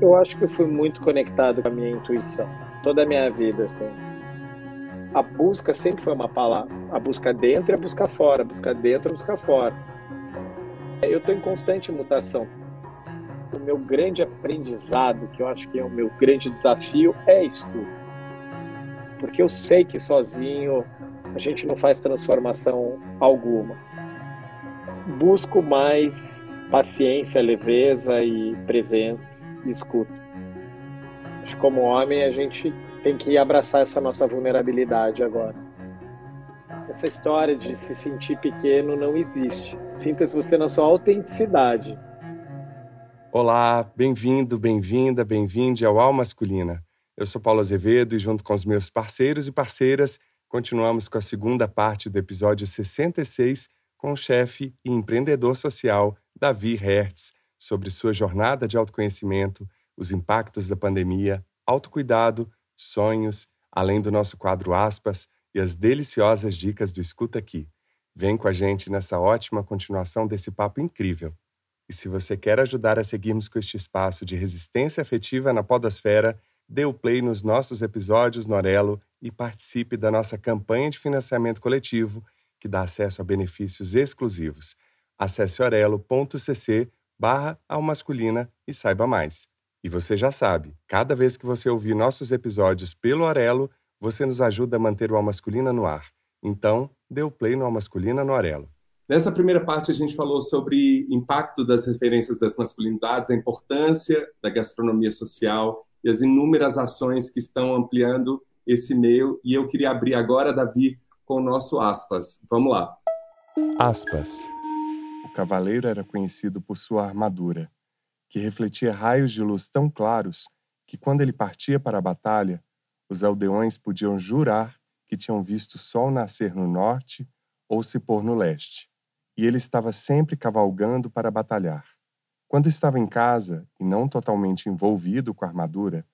Eu acho que eu fui muito conectado com a minha intuição, toda a minha vida, assim. A busca sempre foi uma palavra. A busca dentro e a busca fora, a busca dentro e a busca fora. Eu estou em constante mutação. O meu grande aprendizado, que eu acho que é o meu grande desafio, é escuta. Porque eu sei que sozinho a gente não faz transformação alguma. Busco mais paciência, leveza e presença e escuta. Acho que como homem a gente tem que abraçar essa nossa vulnerabilidade agora. Essa história de se sentir pequeno não existe. Sinta-se você na sua autenticidade. Olá, bem-vindo, bem-vinda, bem-vinde ao Al Masculina. Eu sou Paulo Azevedo e junto com os meus parceiros e parceiras continuamos com a segunda parte do episódio 66 com o chefe e empreendedor social Davi Hertz sobre sua jornada de autoconhecimento, os impactos da pandemia, autocuidado, sonhos, além do nosso quadro aspas e as deliciosas dicas do Escuta Aqui. Vem com a gente nessa ótima continuação desse papo incrível. E se você quer ajudar a seguirmos com este espaço de resistência afetiva na podosfera, dê o play nos nossos episódios no Orelo e participe da nossa campanha de financiamento coletivo, que dá acesso a benefícios exclusivos. Acesse orelo.cc barra masculina e saiba mais. E você já sabe, cada vez que você ouvir nossos episódios pelo Orelo, você nos ajuda a manter o Almasculina no ar. Então, dê o play no Almasculina no Orelo. Nessa primeira parte, a gente falou sobre impacto das referências das masculinidades, a importância da gastronomia social e as inúmeras ações que estão ampliando esse meio. E eu queria abrir agora, Davi, com o nosso aspas. Vamos lá. Aspas. O cavaleiro era conhecido por sua armadura que refletia raios de luz tão claros que, quando ele partia para a batalha, os aldeões podiam jurar que tinham visto o sol nascer no norte ou se pôr no leste. E ele estava sempre cavalgando para batalhar. Quando estava em casa e não totalmente envolvido com a armadura,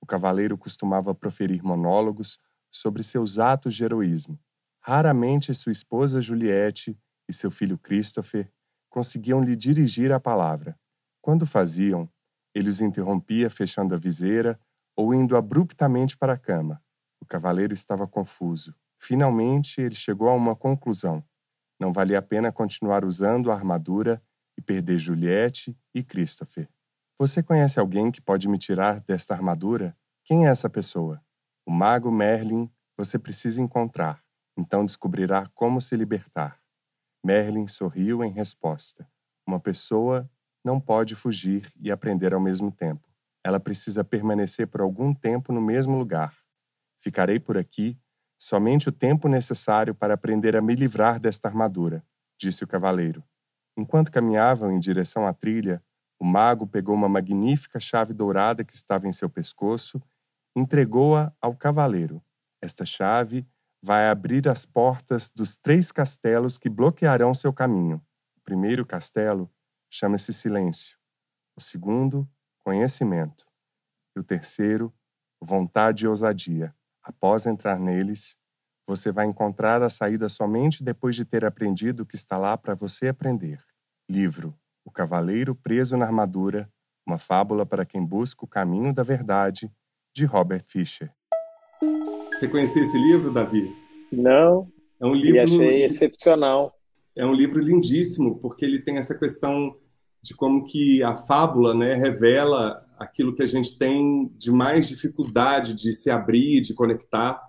o cavaleiro costumava proferir monólogos sobre seus atos de heroísmo. Raramente sua esposa Juliette e seu filho Christopher conseguiam lhe dirigir a palavra. Quando faziam, ele os interrompia fechando a viseira ou indo abruptamente para a cama. O cavaleiro estava confuso. Finalmente, ele chegou a uma conclusão. Não valia a pena continuar usando a armadura e perder Juliette e Christopher. Você conhece alguém que pode me tirar desta armadura? Quem é essa pessoa? O mago Merlin você precisa encontrar, então descobrirá como se libertar. Merlin sorriu em resposta. Uma pessoa não pode fugir e aprender ao mesmo tempo. Ela precisa permanecer por algum tempo no mesmo lugar. Ficarei por aqui somente o tempo necessário para aprender a me livrar desta armadura, disse o cavaleiro. Enquanto caminhavam em direção à trilha, o mago pegou uma magnífica chave dourada que estava em seu pescoço entregou-a ao cavaleiro. Esta chave vai abrir as portas dos três castelos que bloquearão seu caminho. O primeiro castelo chama-se silêncio. O segundo, conhecimento. E o terceiro, vontade e ousadia. Após entrar neles, você vai encontrar a saída somente depois de ter aprendido o que está lá para você aprender. Livro O Cavaleiro Preso na Armadura, uma fábula para quem busca o caminho da verdade, de Robert Fisher. Você conhecia esse livro, Davi? Não. É um livro. E achei excepcional. É um livro lindíssimo, porque ele tem essa questão de como que a fábula né, revela aquilo que a gente tem de mais dificuldade de se abrir, de conectar.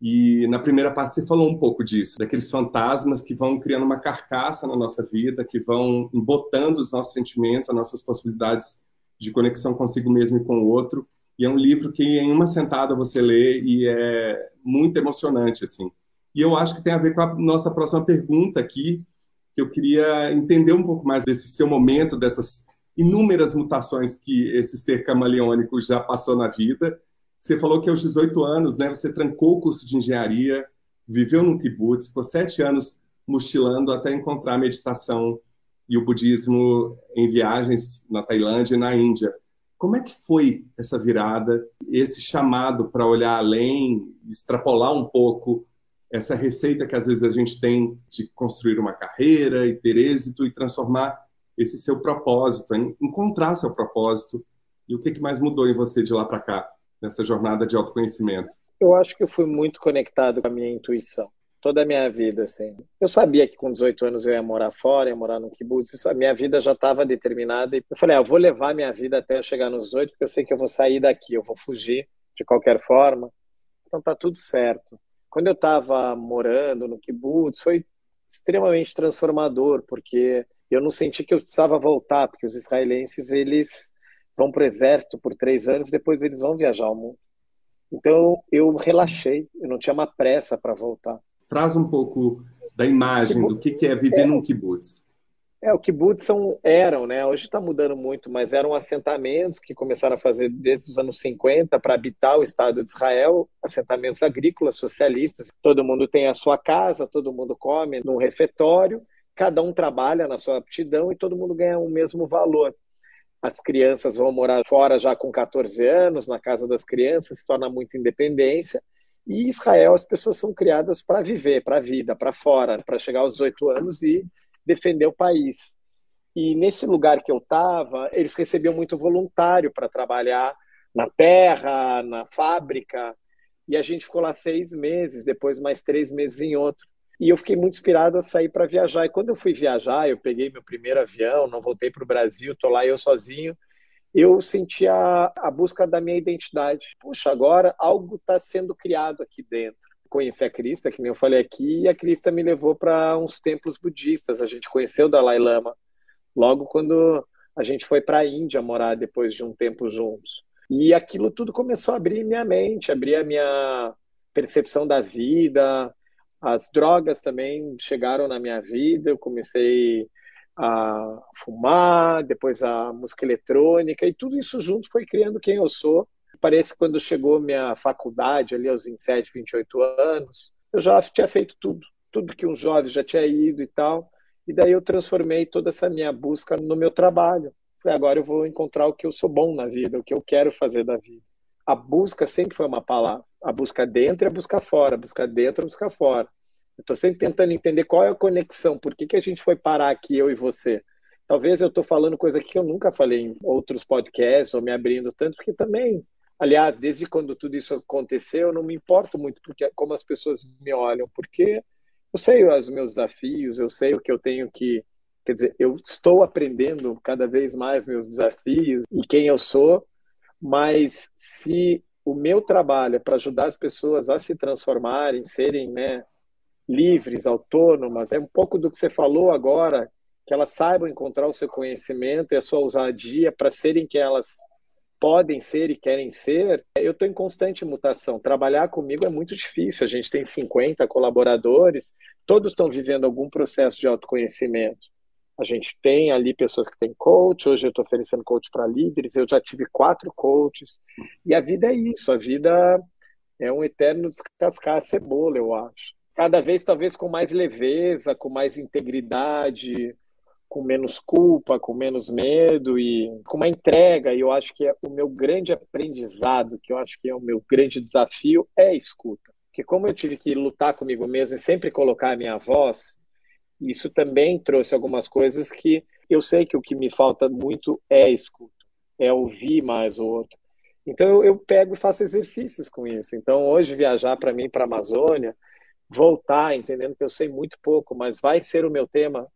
E na primeira parte você falou um pouco disso, daqueles fantasmas que vão criando uma carcaça na nossa vida, que vão embotando os nossos sentimentos, as nossas possibilidades de conexão consigo mesmo e com o outro. E é um livro que em uma sentada você lê e é muito emocionante assim. E eu acho que tem a ver com a nossa próxima pergunta aqui, que eu queria entender um pouco mais desse seu momento, dessas inúmeras mutações que esse ser camaleônico já passou na vida. Você falou que aos 18 anos, né, você trancou o curso de engenharia, viveu no kibbutz, ficou sete anos mochilando até encontrar a meditação e o budismo em viagens na Tailândia e na Índia. Como é que foi essa virada, esse chamado para olhar além, extrapolar um pouco essa receita que às vezes a gente tem de construir uma carreira e ter êxito e transformar esse seu propósito, encontrar seu propósito. E o que, que mais mudou em você de lá para cá, nessa jornada de autoconhecimento? Eu acho que eu fui muito conectado com a minha intuição toda a minha vida, assim. Eu sabia que com 18 anos eu ia morar fora, ia morar no kibbutz, isso, a minha vida já estava determinada. E eu falei, ah, eu vou levar minha vida até eu chegar nos 18, porque eu sei que eu vou sair daqui, eu vou fugir de qualquer forma. Então tá tudo certo. Quando eu estava morando no kibbutz, foi extremamente transformador, porque eu não senti que eu precisava voltar, porque os israelenses, eles vão para o exército por três anos, depois eles vão viajar ao mundo. Então eu relaxei, eu não tinha uma pressa para voltar. Traz um pouco da imagem do que, que é viver é, num kibbutz. É, o kibbutz são, eram, né? Hoje está mudando muito, mas eram assentamentos que começaram a fazer desde os anos 50 para habitar o Estado de Israel, assentamentos agrícolas socialistas. Todo mundo tem a sua casa, todo mundo come num refeitório, cada um trabalha na sua aptidão e todo mundo ganha o mesmo valor. As crianças vão morar fora já com 14 anos, na casa das crianças, se torna muita independência e Israel, as pessoas são criadas para viver, para a vida, para fora, para chegar aos 18 anos e defender o país. E nesse lugar que eu estava, eles recebiam muito voluntário para trabalhar na terra, na fábrica. E a gente ficou lá seis meses, depois mais três meses em outro. E eu fiquei muito inspirado a sair para viajar. E quando eu fui viajar, eu peguei meu primeiro avião, não voltei para o Brasil, estou lá eu sozinho eu senti a, a busca da minha identidade. Puxa, agora algo está sendo criado aqui dentro. Conheci a Crista, que nem eu falei aqui, e a Crista me levou para uns templos budistas. A gente conheceu o Dalai Lama logo quando a gente foi para a Índia morar depois de um tempo juntos. E aquilo tudo começou a abrir minha mente, abrir a minha percepção da vida. As drogas também chegaram na minha vida. Eu comecei a fumar, depois a música eletrônica, e tudo isso junto foi criando quem eu sou. Parece que quando chegou minha faculdade, ali aos 27, 28 anos, eu já tinha feito tudo, tudo que um jovem já tinha ido e tal. E daí eu transformei toda essa minha busca no meu trabalho. Falei, agora eu vou encontrar o que eu sou bom na vida, o que eu quero fazer da vida. A busca sempre foi uma palavra. A busca dentro e a busca fora, a busca dentro e a busca fora. Estou sempre tentando entender qual é a conexão, por que, que a gente foi parar aqui, eu e você. Talvez eu estou falando coisa que eu nunca falei em outros podcasts, ou me abrindo tanto, porque também, aliás, desde quando tudo isso aconteceu, eu não me importo muito porque como as pessoas me olham, porque eu sei os meus desafios, eu sei o que eu tenho que. Quer dizer, eu estou aprendendo cada vez mais meus desafios e quem eu sou, mas se o meu trabalho é para ajudar as pessoas a se transformarem, serem né, livres, autônomas. É um pouco do que você falou agora, que elas saibam encontrar o seu conhecimento e a sua ousadia para serem quem elas podem ser e querem ser. Eu estou em constante mutação. Trabalhar comigo é muito difícil. A gente tem 50 colaboradores, todos estão vivendo algum processo de autoconhecimento. A gente tem ali pessoas que têm coach, hoje eu estou oferecendo coach para líderes, eu já tive quatro coaches. E a vida é isso, a vida é um eterno descascar a cebola, eu acho cada vez talvez com mais leveza, com mais integridade, com menos culpa, com menos medo e com uma entrega. E eu acho que é o meu grande aprendizado, que eu acho que é o meu grande desafio, é a escuta. Porque como eu tive que lutar comigo mesmo e sempre colocar a minha voz, isso também trouxe algumas coisas que eu sei que o que me falta muito é escuta, é ouvir mais o outro. Então eu, eu pego e faço exercícios com isso. Então hoje viajar para mim para a Amazônia voltar, entendendo que eu sei muito pouco, mas vai ser o meu tema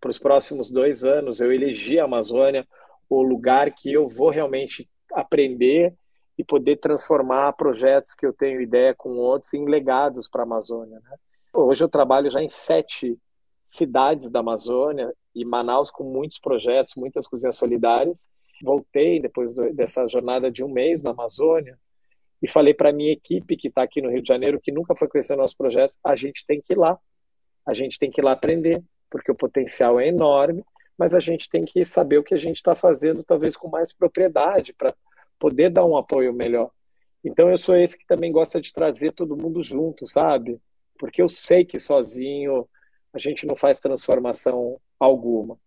para os próximos dois anos. Eu elegi a Amazônia o lugar que eu vou realmente aprender e poder transformar projetos que eu tenho ideia com outros em legados para a Amazônia. Né? Hoje eu trabalho já em sete cidades da Amazônia e Manaus com muitos projetos, muitas cozinhas solidárias. Voltei depois dessa jornada de um mês na Amazônia e falei para a minha equipe que está aqui no Rio de Janeiro, que nunca foi conhecer nossos projetos, a gente tem que ir lá. A gente tem que ir lá aprender, porque o potencial é enorme, mas a gente tem que saber o que a gente está fazendo, talvez com mais propriedade, para poder dar um apoio melhor. Então eu sou esse que também gosta de trazer todo mundo junto, sabe? Porque eu sei que sozinho a gente não faz transformação alguma.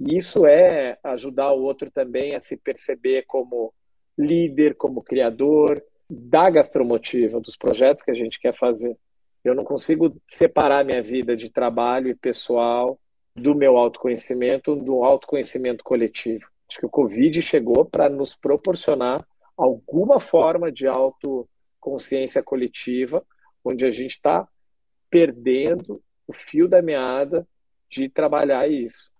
E isso é ajudar o outro também a se perceber como líder, como criador, da gastromotiva, dos projetos que a gente quer fazer. Eu não consigo separar minha vida de trabalho e pessoal do meu autoconhecimento, do autoconhecimento coletivo. Acho que o Covid chegou para nos proporcionar alguma forma de autoconsciência coletiva, onde a gente está perdendo o fio da meada de trabalhar isso.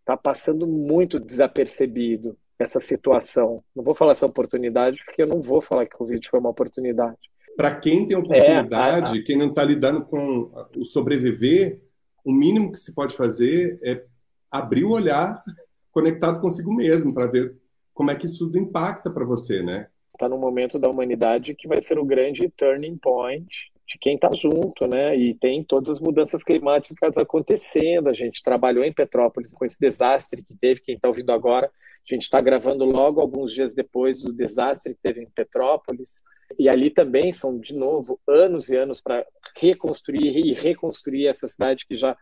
Está passando muito desapercebido essa situação. Não vou falar essa oportunidade, porque eu não vou falar que o Covid foi uma oportunidade. Para quem tem oportunidade, é, a, a... quem não está lidando com o sobreviver, o mínimo que se pode fazer é abrir o olhar conectado consigo mesmo para ver como é que isso tudo impacta para você, né? Está num momento da humanidade que vai ser o grande turning point de quem está junto, né? E tem todas as mudanças climáticas acontecendo. A gente trabalhou em Petrópolis com esse desastre que teve. Quem está ouvindo agora, a gente está gravando logo alguns dias depois do desastre que teve em Petrópolis. E ali também são, de novo, anos e anos para reconstruir e reconstruir essa cidade que já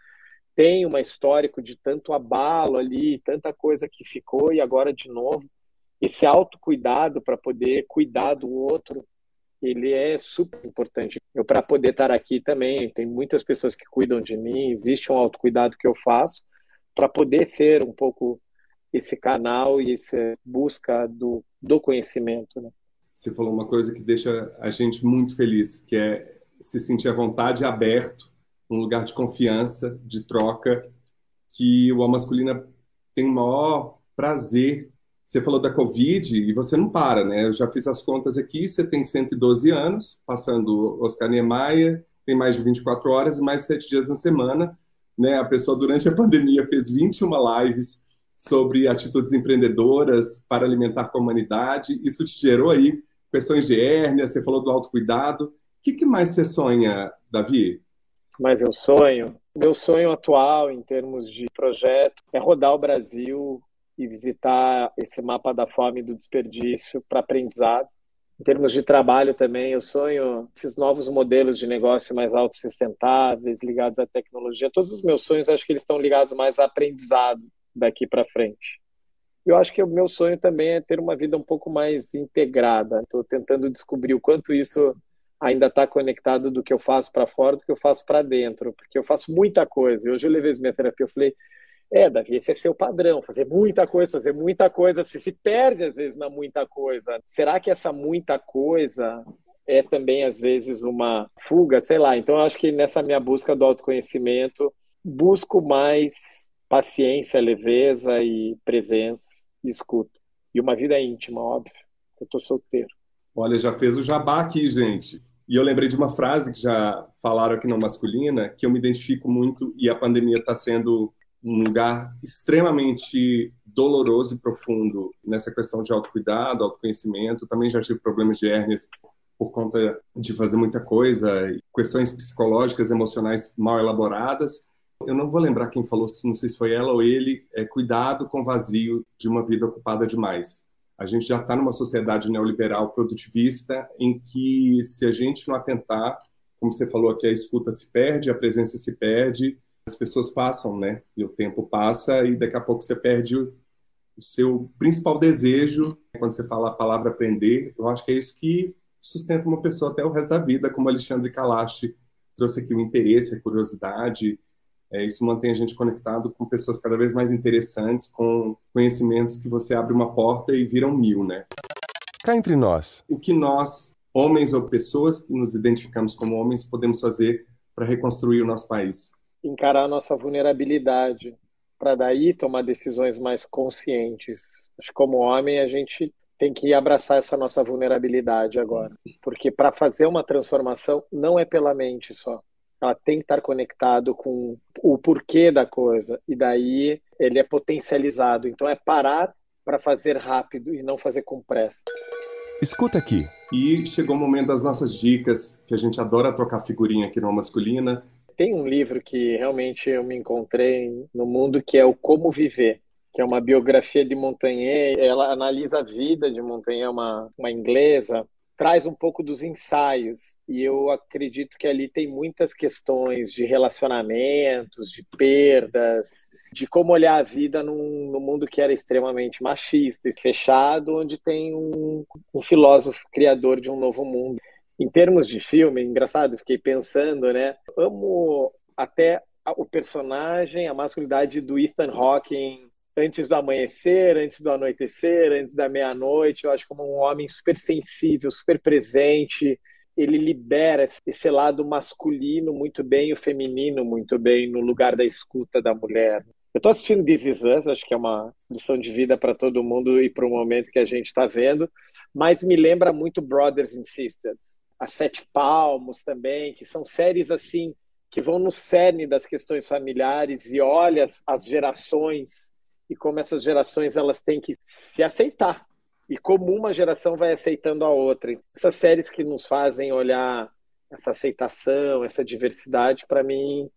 tem um histórico de tanto abalo ali, tanta coisa que ficou, e agora, de novo, esse autocuidado para poder cuidar do outro, ele é super importante. Eu, para poder estar aqui também, tem muitas pessoas que cuidam de mim, existe um autocuidado que eu faço, para poder ser um pouco esse canal e essa busca do, do conhecimento. Né? Você falou uma coisa que deixa a gente muito feliz, que é se sentir à vontade, aberto, um lugar de confiança, de troca, que o A Masculina tem o maior prazer. Você falou da Covid e você não para, né? Eu já fiz as contas aqui, você tem 112 anos, passando Oscar Niemeyer, tem mais de 24 horas e mais de 7 dias na semana. Né? A pessoa, durante a pandemia, fez 21 lives sobre atitudes empreendedoras para alimentar a comunidade. Isso te gerou aí questões de hérnia, você falou do autocuidado. O que, que mais você sonha, Davi? Mas eu sonho. Meu sonho atual, em termos de projeto, é rodar o Brasil e visitar esse mapa da fome e do desperdício para aprendizado. Em termos de trabalho também, eu sonho esses novos modelos de negócio mais autossustentáveis, ligados à tecnologia. Todos os meus sonhos, acho que eles estão ligados mais a aprendizado daqui para frente. Eu acho que o meu sonho também é ter uma vida um pouco mais integrada. Estou tentando descobrir o quanto isso ainda está conectado do que eu faço para fora do que eu faço para dentro, porque eu faço muita coisa. Hoje eu levei minha terapia, eu falei, é, Davi, esse é seu padrão, fazer muita coisa, fazer muita coisa, se se perde às vezes na muita coisa. Será que essa muita coisa é também às vezes uma fuga, sei lá. Então eu acho que nessa minha busca do autoconhecimento, busco mais paciência, leveza e presença e escuta. E uma vida íntima, óbvio. Eu tô solteiro. Olha, já fez o jabá aqui, gente. E eu lembrei de uma frase que já falaram aqui na masculina, que eu me identifico muito e a pandemia está sendo um lugar extremamente doloroso e profundo nessa questão de autocuidado, autoconhecimento. Também já tive problemas de hérnias por conta de fazer muita coisa, questões psicológicas, emocionais mal elaboradas. Eu não vou lembrar quem falou, não sei se foi ela ou ele, é cuidado com o vazio de uma vida ocupada demais. A gente já está numa sociedade neoliberal produtivista em que, se a gente não atentar, como você falou aqui, a escuta se perde, a presença se perde, as pessoas passam, né? E o tempo passa e daqui a pouco você perde o, seu principal desejo. Quando você fala a palavra aprender, eu acho que é isso que sustenta uma pessoa até o resto da vida, como Alexandre Kalash trouxe aqui o interesse, a curiosidade, é, isso mantém a gente conectado com pessoas cada vez mais interessantes, com conhecimentos que você abre uma porta e viram mil, né? Cá entre nós. O que nós, homens ou pessoas que nos identificamos como homens, podemos fazer para reconstruir o nosso país? Encarar a nossa vulnerabilidade, para daí tomar decisões mais conscientes. Acho que como homem a gente tem que abraçar essa nossa vulnerabilidade agora, porque para fazer uma transformação não é pela mente só ela tem que estar conectado com o porquê da coisa e daí ele é potencializado. Então é parar para fazer rápido e não fazer com pressa. Escuta aqui. E chegou o momento das nossas dicas, que a gente adora trocar figurinha aqui no Masculina. Tem um livro que realmente eu me encontrei no mundo que é o Como Viver, que é uma biografia de Montaigne. Ela analisa a vida de Montaigne, uma, uma inglesa, traz um pouco dos ensaios e eu acredito que ali tem muitas questões de relacionamentos, de perdas, de como olhar a vida num, num mundo que era extremamente machista e fechado, onde tem um, um filósofo criador de um novo mundo. Em termos de filme, engraçado, fiquei pensando, né? Amo até o personagem, a masculinidade do Ethan Hawke antes do amanhecer, antes do anoitecer, antes da meia-noite. Eu acho como um homem super sensível, super presente. Ele libera esse lado masculino muito bem e o feminino muito bem no lugar da escuta da mulher. Eu estou assistindo This Is Us, acho que é uma lição de vida para todo mundo e para o momento que a gente está vendo, mas me lembra muito Brothers and Sisters. A Sete Palmos também, que são séries assim que vão no cerne das questões familiares e olha as, as gerações e como essas gerações elas têm que se aceitar e como uma geração vai aceitando a outra. Essas séries que nos fazem olhar essa aceitação, essa diversidade, para mim,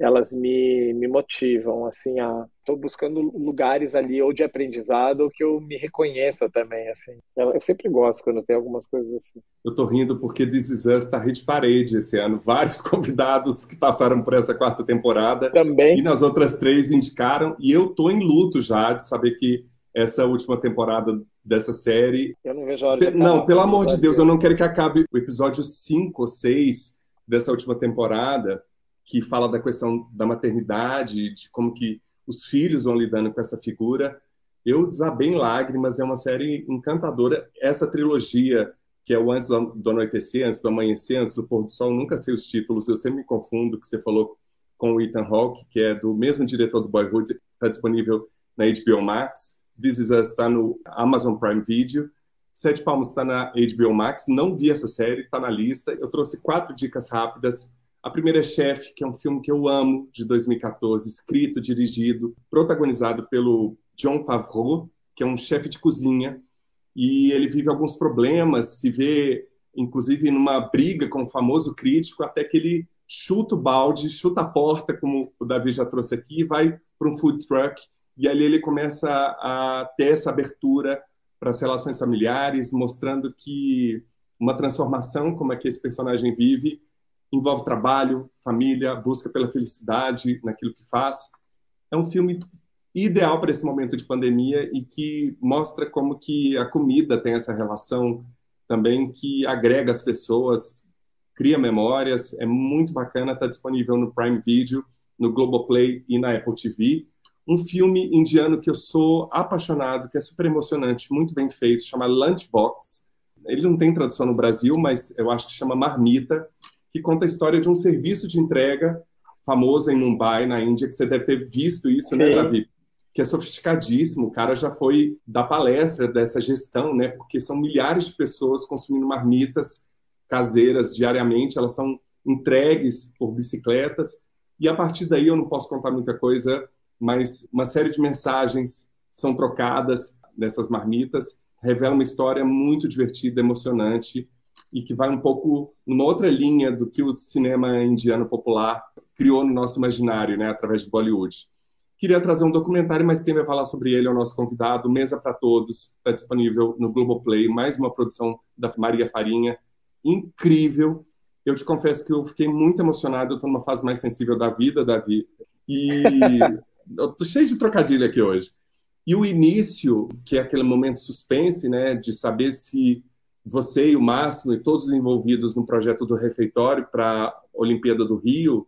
elas me, me motivam, assim, a... Estou buscando lugares ali, ou de aprendizado, ou que eu me reconheça também, assim. Eu, eu sempre gosto quando tem algumas coisas assim. Eu estou rindo porque This Is Us está de parede esse ano. Vários convidados que passaram por essa quarta temporada. Também. E nas outras três indicaram. E eu estou em luto já de saber que essa última temporada dessa série... Eu não vejo a hora de Não, pelo amor de Deus, eu não quero que acabe o episódio 5 ou 6 dessa última temporada que fala da questão da maternidade, de como que os filhos vão lidando com essa figura. Eu desabei em lágrimas, é uma série encantadora. Essa trilogia, que é o Antes do Anoitecer, Antes do Amanhecer, Antes do Pôr do Sol, nunca sei os títulos, eu sempre me confundo, que você falou com o Ethan Hawke, que é do mesmo diretor do Boyhood, está disponível na HBO Max. This Is Us está no Amazon Prime Video. Sete Palmos está na HBO Max. Não vi essa série, está na lista. Eu trouxe quatro dicas rápidas a primeira é Chef, que é um filme que eu amo, de 2014, escrito, dirigido, protagonizado pelo John Favreau, que é um chefe de cozinha, e ele vive alguns problemas, se vê, inclusive, numa briga com o famoso crítico, até que ele chuta o balde, chuta a porta, como o Davi já trouxe aqui, e vai para um food truck, e ali ele começa a ter essa abertura para as relações familiares, mostrando que uma transformação, como é que esse personagem vive, envolve trabalho, família, busca pela felicidade naquilo que faz. É um filme ideal para esse momento de pandemia e que mostra como que a comida tem essa relação também que agrega as pessoas, cria memórias, é muito bacana, está disponível no Prime Video, no Globoplay e na Apple TV. Um filme indiano que eu sou apaixonado, que é super emocionante, muito bem feito, chama Lunchbox. Ele não tem tradução no Brasil, mas eu acho que chama Marmita que conta a história de um serviço de entrega famoso em Mumbai, na Índia, que você deve ter visto isso, né, Sim. né, Davi? Que é sofisticadíssimo. O cara já foi dar palestra dessa gestão, né? Porque são milhares de pessoas consumindo marmitas caseiras diariamente, elas são entregues por bicicletas. E a partir daí eu não posso contar muita coisa, mas uma série de mensagens são trocadas nessas marmitas, revela uma história muito divertida, emocionante e que vai um pouco numa outra linha do que o cinema indiano popular criou no nosso imaginário, né, através de Bollywood. Queria trazer um documentário, mas quem vai falar sobre ele é o nosso convidado, Mesa para Todos, está disponível no Globoplay, mais uma produção da Maria Farinha, incrível. Eu te confesso que eu fiquei muito emocionado, eu estou numa fase mais sensível da vida, Davi, e eu tô cheio de trocadilho aqui hoje. E o início, que é aquele momento suspense, né, de saber se você e o Máximo e todos os envolvidos no projeto do refeitório para a Olimpíada do Rio,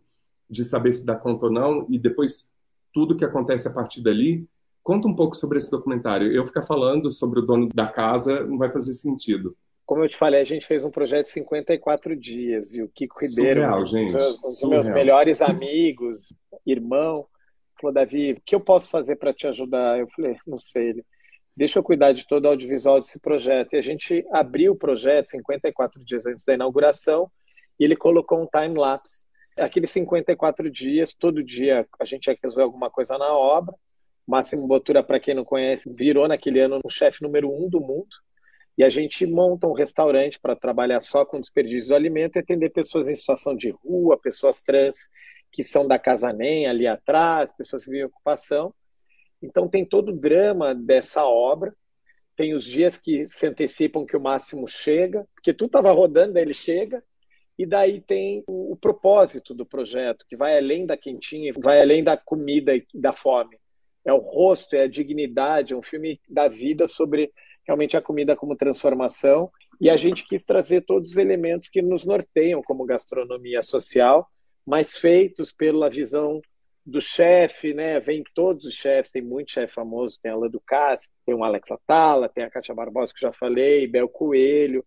de saber se dá conta ou não, e depois tudo que acontece a partir dali. Conta um pouco sobre esse documentário. Eu ficar falando sobre o dono da casa não vai fazer sentido. Como eu te falei, a gente fez um projeto de 54 dias e o Kiko Ribeiro, Surreal, gente. um dos meus melhores amigos, irmão, falou: Davi, o que eu posso fazer para te ajudar? Eu falei: não sei. Ele, deixa eu cuidar de todo o audiovisual desse projeto. E a gente abriu o projeto 54 dias antes da inauguração e ele colocou um time-lapse. Aqueles 54 dias, todo dia a gente ia resolver alguma coisa na obra. Máximo Botura, para quem não conhece, virou naquele ano o chefe número um do mundo. E a gente monta um restaurante para trabalhar só com desperdício do alimento e atender pessoas em situação de rua, pessoas trans que são da Casa Nem ali atrás, pessoas que vivem em ocupação. Então tem todo o drama dessa obra, tem os dias que se antecipam que o Máximo chega, porque tudo estava rodando, ele chega, e daí tem o, o, propósito do projeto, que vai além da quentinha, vai além da comida e da fome. É o rosto, é a dignidade, é um filme da vida sobre realmente a comida como transformação. E a gente quis trazer todos os elementos que nos norteiam como gastronomia social, mas feitos pela visão do chefe, né? Vem todos os chefes, tem muito chefe famoso, tem a Lando Castro, tem o Alex Atala, tem a Kátia Barbosa, que já falei, Bel Coelho.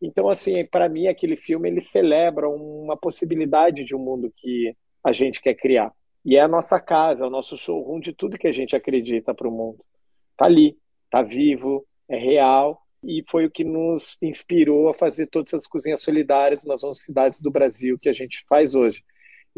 Então, assim, para mim, aquele filme, ele celebra uma possibilidade de um mundo que a gente quer criar. E é a nossa casa, é o nosso showroom de tudo que a gente acredita para o mundo. Tá ali, tá vivo, é real, e foi o que nos inspirou a fazer todas as cozinhas solidárias nas 11 cidades do Brasil que a gente faz hoje.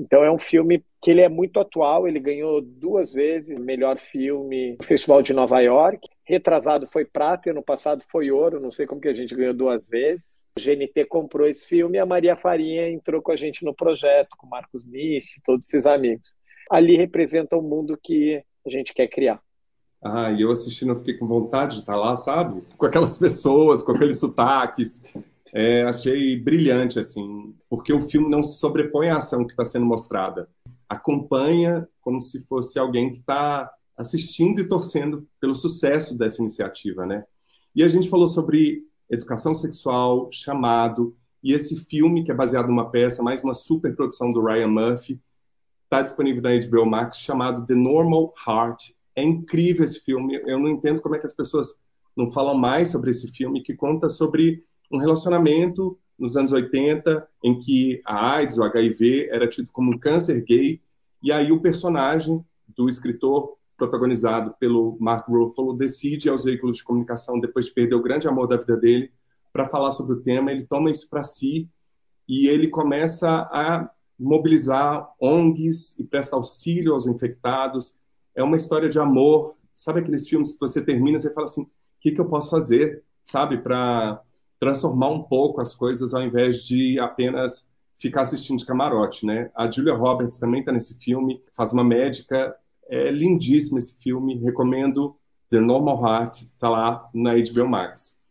Então é um filme que ele é muito atual, ele ganhou duas vezes melhor filme no Festival de Nova York. Retrasado foi prata e ano passado foi ouro, não sei como que a gente ganhou duas vezes. O GNT comprou esse filme e a Maria Farinha entrou com a gente no projeto, com Marcos Nishi, todos esses amigos. Ali representa o mundo que a gente quer criar. Ah, e eu assistindo, eu fiquei com vontade de estar lá, sabe? Com aquelas pessoas, com aqueles sotaques. É, achei brilhante, assim, porque o filme não se sobrepõe à ação que está sendo mostrada. Acompanha como se fosse alguém que está assistindo e torcendo pelo sucesso dessa iniciativa, né? E a gente falou sobre educação sexual, chamado, e esse filme, que é baseado numa peça, mais uma super produção do Ryan Murphy, está disponível na HBO Max, chamado The Normal Heart. É incrível esse filme. Eu não entendo como é que as pessoas não falam mais sobre esse filme, que conta sobre um relacionamento nos anos 80 em que a AIDS, o HIV, era tido como um câncer gay, e aí o personagem do escritor protagonizado pelo Mark Ruffalo decide aos veículos de comunicação depois de perder o grande amor da vida dele para falar sobre o tema, ele toma isso para si e ele começa a mobilizar ONGs e presta auxílio aos infectados. É uma história de amor. Sabe aqueles filmes que você termina e fala assim: o que, que eu posso fazer, sabe, para transformar um pouco as coisas ao invés de apenas ficar assistindo de camarote, né? A Julia Roberts também está nesse filme, faz uma médica, é lindíssimo esse filme, recomendo The Normal Heart, tá lá na HBO Max.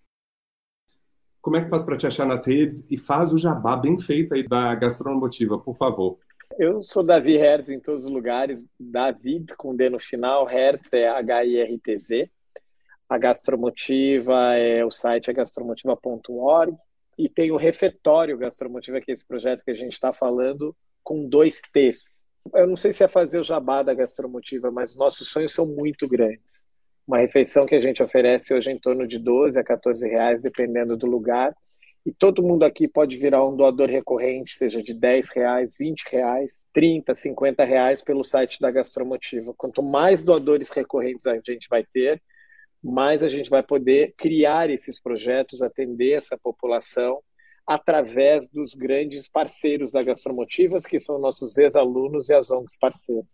Como é que faz para te achar nas redes e faz o jabá bem feito aí da Gastronomotiva, por favor? Eu sou Davi Hertz em todos os lugares, David com D no final, Hertz é H-I-R-T-Z a Gastromotiva, é, o site é gastromotiva.org, e tem o Refeitório Gastromotiva, que é esse projeto que a gente está falando, com dois T's. Eu não sei se é fazer o jabá da Gastromotiva, mas nossos sonhos são muito grandes. Uma refeição que a gente oferece hoje em torno de 12 a 14 reais, dependendo do lugar. E todo mundo aqui pode virar um doador recorrente, seja de 10 reais, 20 reais, 30, 50 reais pelo site da Gastromotiva. Quanto mais doadores recorrentes a gente vai ter, mais a gente vai poder criar esses projetos, atender essa população através dos grandes parceiros da Gastromotivas, que são nossos ex-alunos e as ONGs parceiras.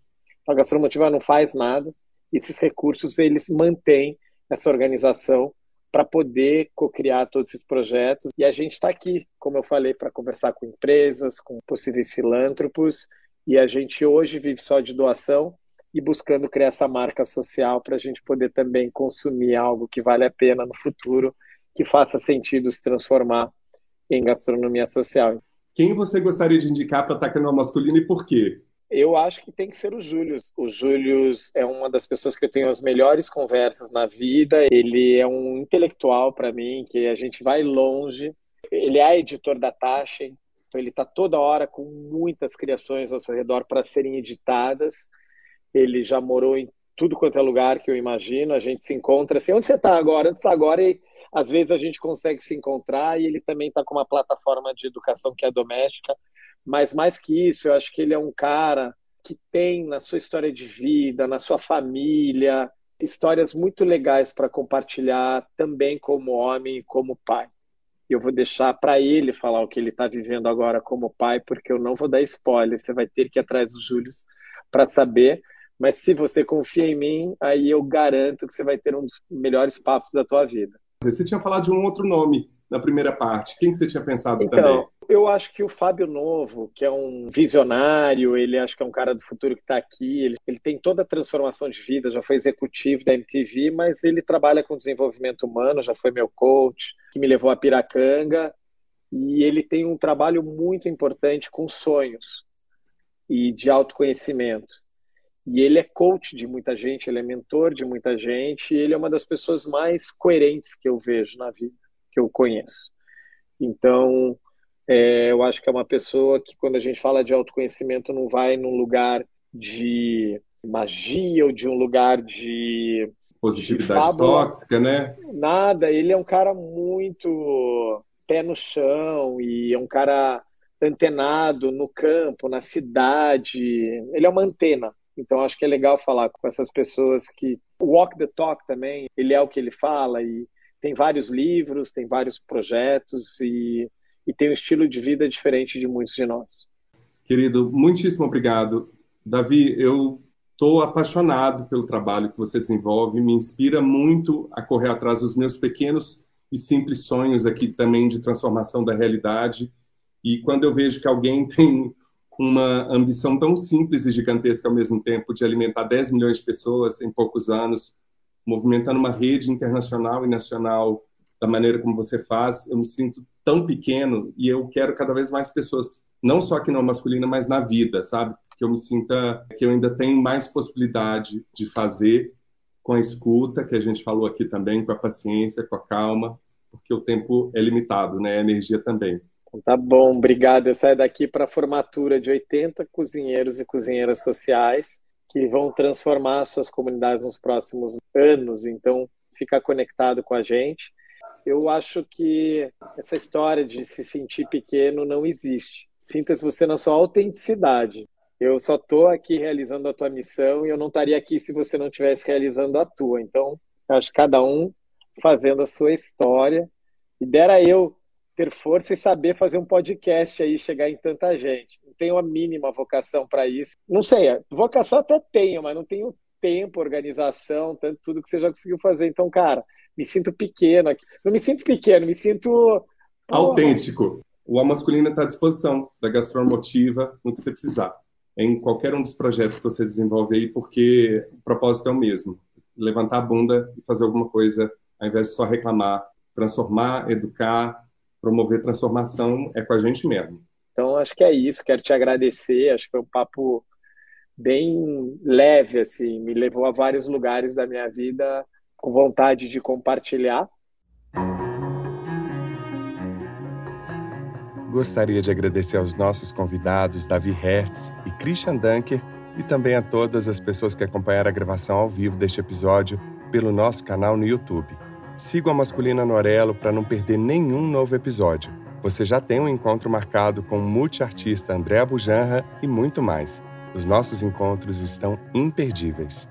A Gastromotiva não faz nada, esses recursos eles mantêm essa organização para poder co-criar todos esses projetos. E a gente está aqui, como eu falei, para conversar com empresas, com possíveis filântropos, e a gente hoje vive só de doação, e buscando criar essa marca social para a gente poder também consumir algo que vale a pena no futuro, que faça sentido se transformar em gastronomia social. Quem você gostaria de indicar para estar no masculino e por quê? Eu acho que tem que ser o Júlio. O Júlio é uma das pessoas que eu tenho as melhores conversas na vida. Ele é um intelectual para mim, que a gente vai longe. Ele é editor da Taschen, então ele está toda hora com muitas criações ao seu redor para serem editadas ele já morou em tudo quanto é lugar que eu imagino. A gente se encontra assim, onde você está agora? Onde está agora? E às vezes a gente consegue se encontrar e ele também está com uma plataforma de educação que é doméstica. Mas mais que isso, eu acho que ele é um cara que tem na sua história de vida, na sua família, histórias muito legais para compartilhar também como homem e como pai. Eu vou deixar para ele falar o que ele está vivendo agora como pai, porque eu não vou dar spoiler. Você vai ter que ir atrás do Júlio para saber. Mas se você confia em mim, aí eu garanto que você vai ter um dos melhores papos da tua vida. Você tinha falado de um outro nome na primeira parte. Quem que você tinha pensado então, também? Eu acho que o Fábio Novo, que é um visionário, ele acho que é um cara do futuro que está aqui, ele, ele tem toda a transformação de vida, já foi executivo da MTV, mas ele trabalha com desenvolvimento humano, já foi meu coach, que me levou a Piracanga, e ele tem um trabalho muito importante com sonhos e de autoconhecimento. E ele é coach de muita gente, ele é mentor de muita gente, e ele é uma das pessoas mais coerentes que eu vejo na vida, que eu conheço. Então, é, eu acho que é uma pessoa que, quando a gente fala de autoconhecimento, não vai num lugar de magia ou de um lugar de positividade de tóxica, né? Nada, ele é um cara muito pé no chão e é um cara antenado no campo, na cidade. Ele é uma antena. Então acho que é legal falar com essas pessoas que walk the talk também, ele é o que ele fala e tem vários livros, tem vários projetos e, e tem um estilo de vida diferente de muitos de nós. Querido, muitíssimo obrigado. Davi, eu estou apaixonado pelo trabalho que você desenvolve, me inspira muito a correr atrás dos meus pequenos e simples sonhos aqui também de transformação da realidade. E quando eu vejo que alguém tem uma ambição tão simples e gigantesca ao mesmo tempo de alimentar 10 milhões de pessoas em poucos anos, movimentando uma rede internacional e nacional da maneira como você faz, eu me sinto tão pequeno e eu quero cada vez mais pessoas, não só aqui no masculina, mas na vida, sabe? Que eu me sinta que eu ainda tenho mais possibilidade de fazer com a escuta, que a gente falou aqui também, com a paciência, com a calma, porque o tempo é limitado, né? A energia também. Tá bom, obrigado. Eu saio daqui para a formatura de 80 cozinheiros e cozinheiras sociais que vão transformar suas comunidades nos próximos anos. Então, fica conectado com a gente. Eu acho que essa história de se sentir pequeno não existe. Sinta-se você na sua autenticidade. Eu só estou aqui realizando a tua missão e eu não estaria aqui se você não estivesse realizando a tua. Então, acho que cada um fazendo a sua história. E dera eu ter força e saber fazer um podcast aí, chegar em tanta gente. Não tenho a mínima vocação para isso. Não sei, vocação até tenho, mas não tenho tempo, organização, tanto tudo que você já conseguiu fazer. Então, cara, me sinto pequeno aqui. Não me sinto pequeno, me sinto autêntico. O A Masculina está à disposição da Gastromotiva no que você precisar. Em qualquer um dos projetos que você desenvolve aí, porque o propósito é o mesmo. Levantar a bunda e fazer alguma coisa, ao invés de só reclamar. Transformar, educar, promover transformação é com a gente mesmo. Então, acho que é isso. Quero te agradecer. Acho que foi um papo bem leve, assim. Me levou a vários lugares da minha vida com vontade de compartilhar. Gostaria de agradecer aos nossos convidados, Davi Hertz e Christian Dunker, e também a todas as pessoas que acompanharam a gravação ao vivo deste episódio pelo nosso canal no YouTube. Siga a Masculina Norelo para não perder nenhum novo episódio. Você já tem um encontro marcado com o multiartista André Bujanra e muito mais. Os nossos encontros estão imperdíveis.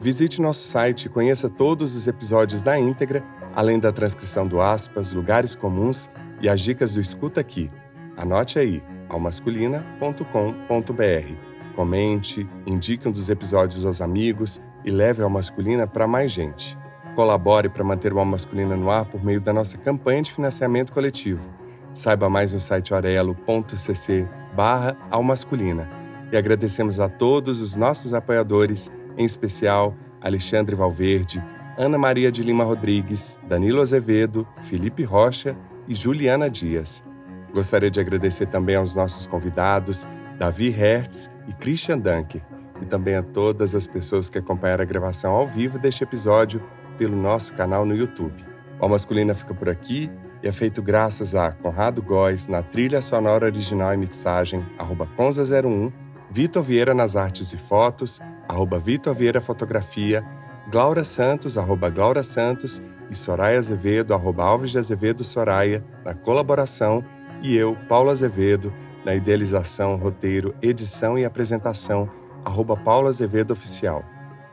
Visite nosso site e conheça todos os episódios da íntegra, além da transcrição do aspas, lugares comuns e as dicas do Escuta Aqui. Anote aí, almasculina.com.br. Comente, indique um dos episódios aos amigos e leve a Masculina para mais gente. Colabore para manter o Alma Masculina no ar por meio da nossa campanha de financiamento coletivo. Saiba mais no site orelo.cc barra Almasculina. E agradecemos a todos os nossos apoiadores, em especial Alexandre Valverde, Ana Maria de Lima Rodrigues, Danilo Azevedo, Felipe Rocha e Juliana Dias. Gostaria de agradecer também aos nossos convidados, Davi Hertz e Christian Dunker, e também a todas as pessoas que acompanharam a gravação ao vivo deste episódio pelo nosso canal no YouTube. O Masculina fica por aqui e é feito graças a Conrado Góes na trilha sonora original e mixagem, arroba Conza01, Vitor Vieira nas artes e fotos, arroba Vitor Vieira Fotografia, Glaura Santos, arroba Glaura Santos e Soraya Azevedo, arroba Alves de Azevedo Soraya, na colaboração, e eu, Paulo Azevedo, na idealização, roteiro, edição e apresentação, arroba Paulo Azevedo Oficial.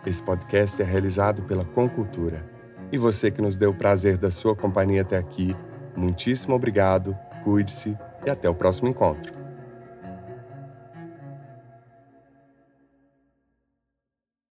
Esse podcast é realizado pela Concultura. E você que nos deu o prazer da sua companhia até aqui, muitíssimo obrigado, cuide-se e até o próximo encontro.